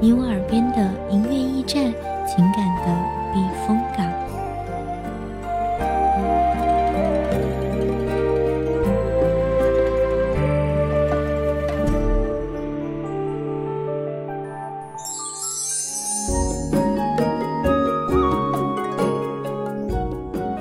你我耳边的音乐驿站，情感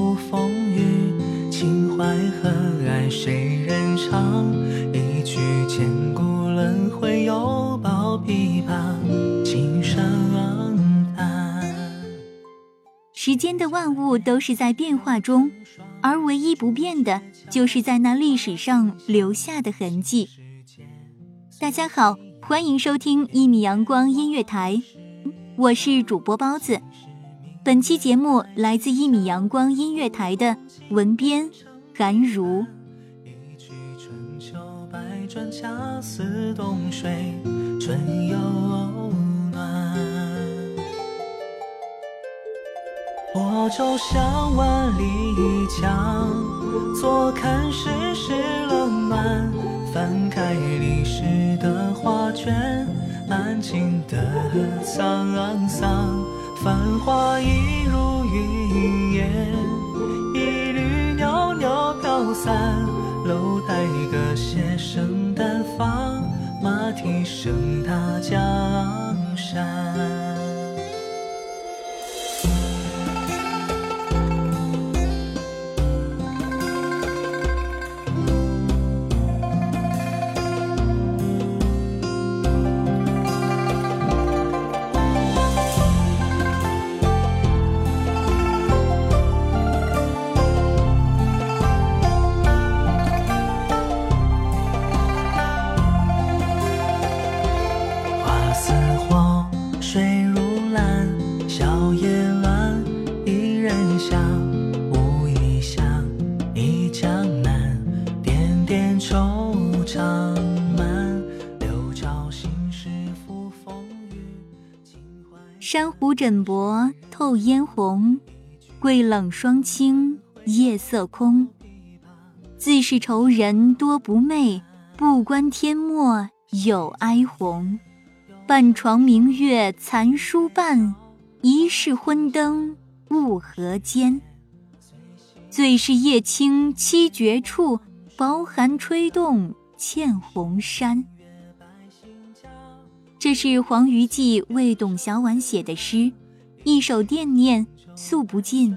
事付风雨，情怀何爱谁人唱？一曲千古轮回，犹抱琵琶，轻声叹。时间的万物都是在变化中，而唯一不变的，就是在那历史上留下的痕迹。大家好，欢迎收听一米阳光音乐台，我是主播包子。本期节目来自一米阳光音乐台的文编韩如。一曲春秋百转，恰似冬水春又暖。我舟向万里江，坐看世事冷暖。翻开历史的画卷，安静的沧桑。繁华一如云烟，一缕袅袅飘散。楼台歌榭声淡放，马蹄声踏江山。珊瑚枕薄透嫣红，桂冷霜清夜色空。自是愁人多不寐，不关天末有哀鸿。半床明月残书半，疑是昏灯误河间。最是夜清七绝处，薄寒吹动茜红衫。这是黄于季为董小宛写的诗，一首惦念，诉不尽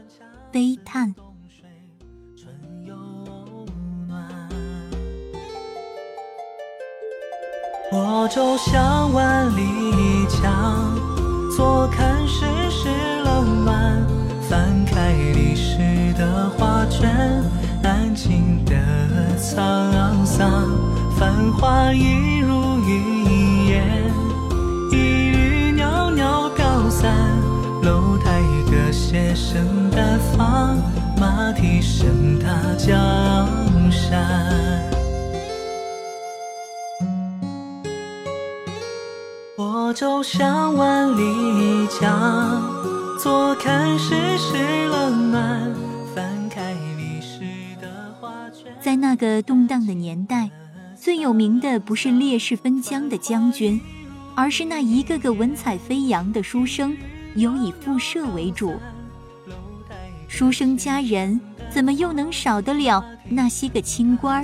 悲叹。春又暖。我舟向万里江，坐看世事冷暖。翻开历史的画卷，安静的沧桑。繁华一如云生的方，马蹄声踏江山。我舟向万里桨，坐看世事冷暖。翻开历史的画卷，在那个动荡的年代，最有名的不是烈士分疆的将军，而是那一个个文采飞扬的书生，尤以赋社为主。书生家人怎么又能少得了那些个清官？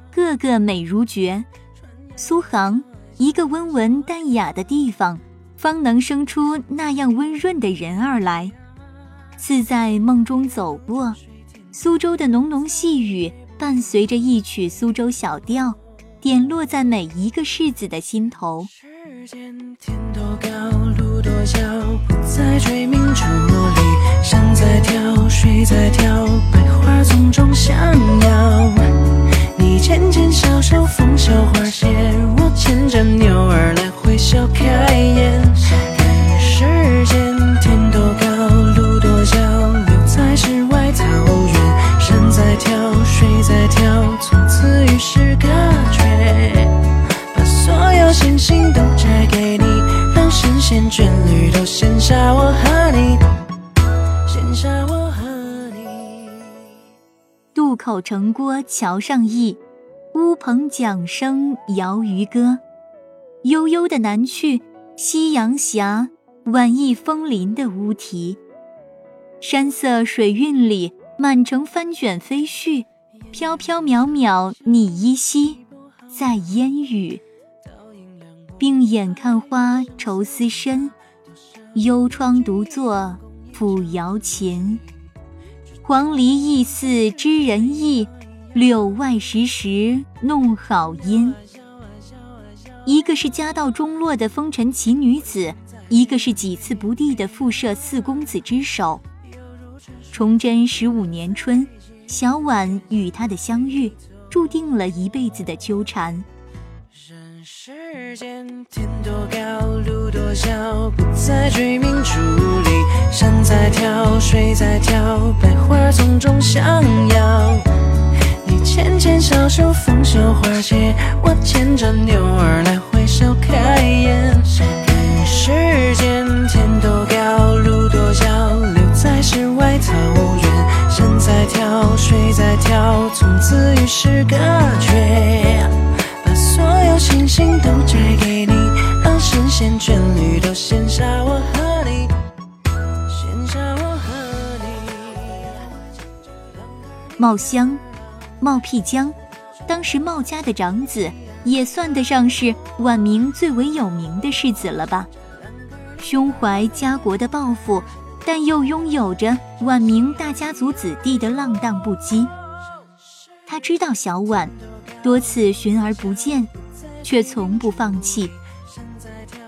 个个美如绝，苏杭一个温文淡雅的地方，方能生出那样温润的人儿来。似在梦中走过，苏州的浓浓细雨，伴随着一曲苏州小调，点落在每一个世子的心头。山在跳，水在跳，百花丛中相邀。城郭桥上意，乌篷桨声摇渔歌。悠悠的南去，夕阳斜，晚意枫林的乌啼。山色水韵里，满城翻卷飞絮，飘飘渺渺你依稀，在烟雨。并眼看花愁思深，幽窗独坐抚瑶琴。黄鹂意似知人意，柳外时时弄好音。一个是家道中落的风尘奇女子，一个是几次不第的复社四公子之首。崇祯十五年春，小婉与他的相遇，注定了一辈子的纠缠。世间天多高，路多小，不再追名逐利。山在跳，水在跳，百花丛中相邀。你牵牵小手，风袖花谢，我牵着牛儿来回笑开颜。世间天多高，路多小，留在世外桃源。山在跳，水在跳，从此与世隔绝。茂香，茂辟疆，当时茂家的长子，也算得上是晚明最为有名的世子了吧？胸怀家国的抱负，但又拥有着晚明大家族子弟的浪荡不羁。他知道小婉，多次寻而不见。却从不放弃。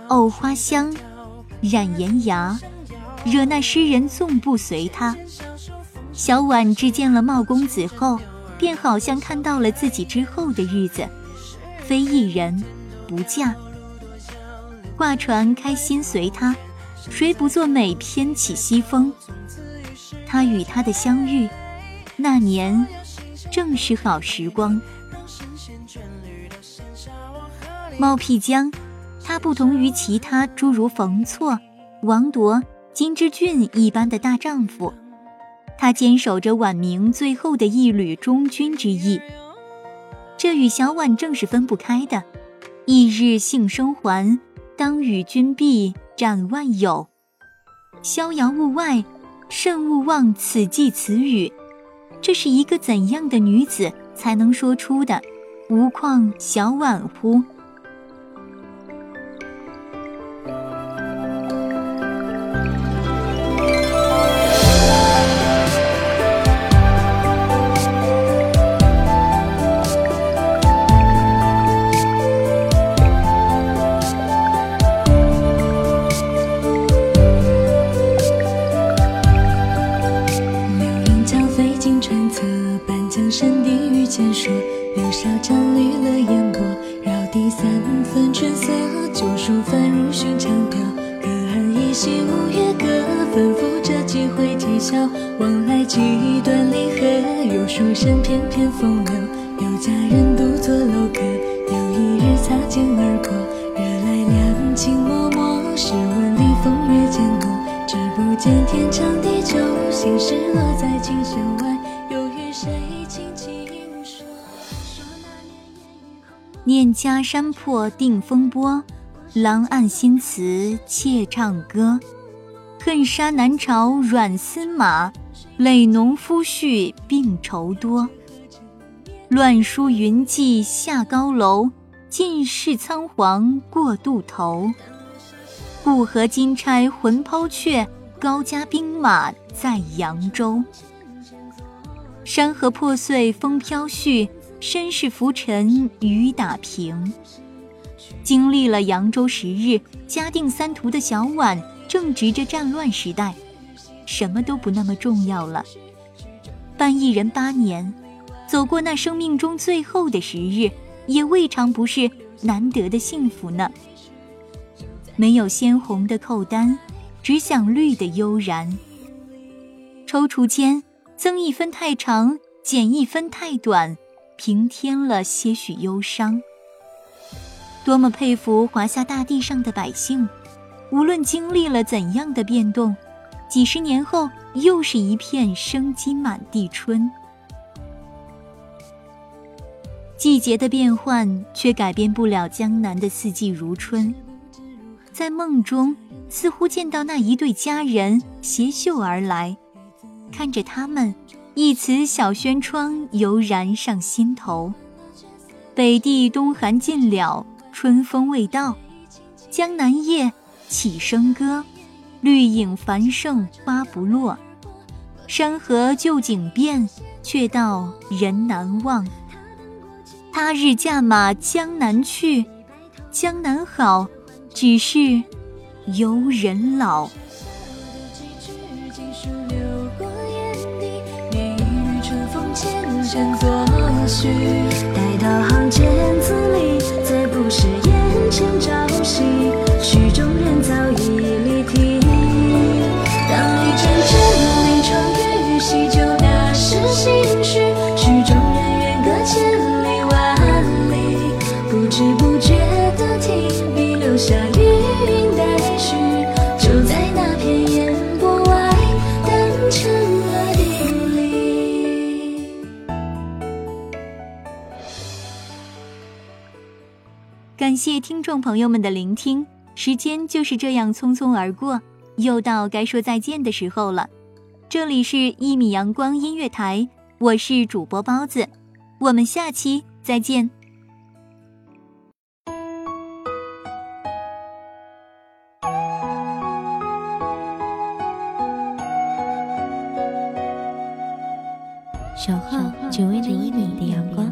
藕花香，染岩崖，惹那诗人纵不随他。小婉只见了茂公子后，便好像看到了自己之后的日子，非一人，不嫁。挂船开心随他，谁不作美翩起西风？他与他的相遇，那年正是好时光。猫辟疆，他不同于其他诸如冯错、王铎、金之俊一般的大丈夫，他坚守着晚明最后的一缕忠君之意。这与小婉正是分不开的。翌日幸生还，当与君必，斩万有。逍遥物外，慎勿忘此际此语。这是一个怎样的女子才能说出的？无况小婉乎？往来几段离合，有书生翩翩风流，有佳人独坐楼阁。有一日擦肩而过，惹来两情脉脉。试问里风月渐浓，只不见天长地久，心事落在琴弦外，又与谁轻轻说？念家山破定风波，郎按新词妾唱歌。恨杀南朝阮司马，累农夫婿病愁多。乱书云髻下高楼，尽是仓皇过渡头。故河金钗魂抛却，高家兵马在扬州。山河破碎风飘絮，身世浮沉雨打萍。经历了扬州十日、嘉定三屠的小婉。正值着战乱时代，什么都不那么重要了。办一人八年，走过那生命中最后的时日，也未尝不是难得的幸福呢。没有鲜红的扣单，只想绿的悠然。踌躇间，增一分太长，减一分太短，平添了些许忧伤。多么佩服华夏大地上的百姓！无论经历了怎样的变动，几十年后又是一片生机满地春。季节的变换却改变不了江南的四季如春。在梦中，似乎见到那一对佳人携袖而来，看着他们，一词小轩窗油然上心头。北地冬寒尽了，春风未到，江南夜。起笙歌，绿影繁盛花不落，山河旧景变，却道人难忘。他日驾马江南去，江南好，只是游人老。待到行间感谢听众朋友们的聆听。时间就是这样匆匆而过，又到该说再见的时候了。这里是《一米阳光音乐台》，我是主播包子，我们下期再见。守候只为那一米的阳光，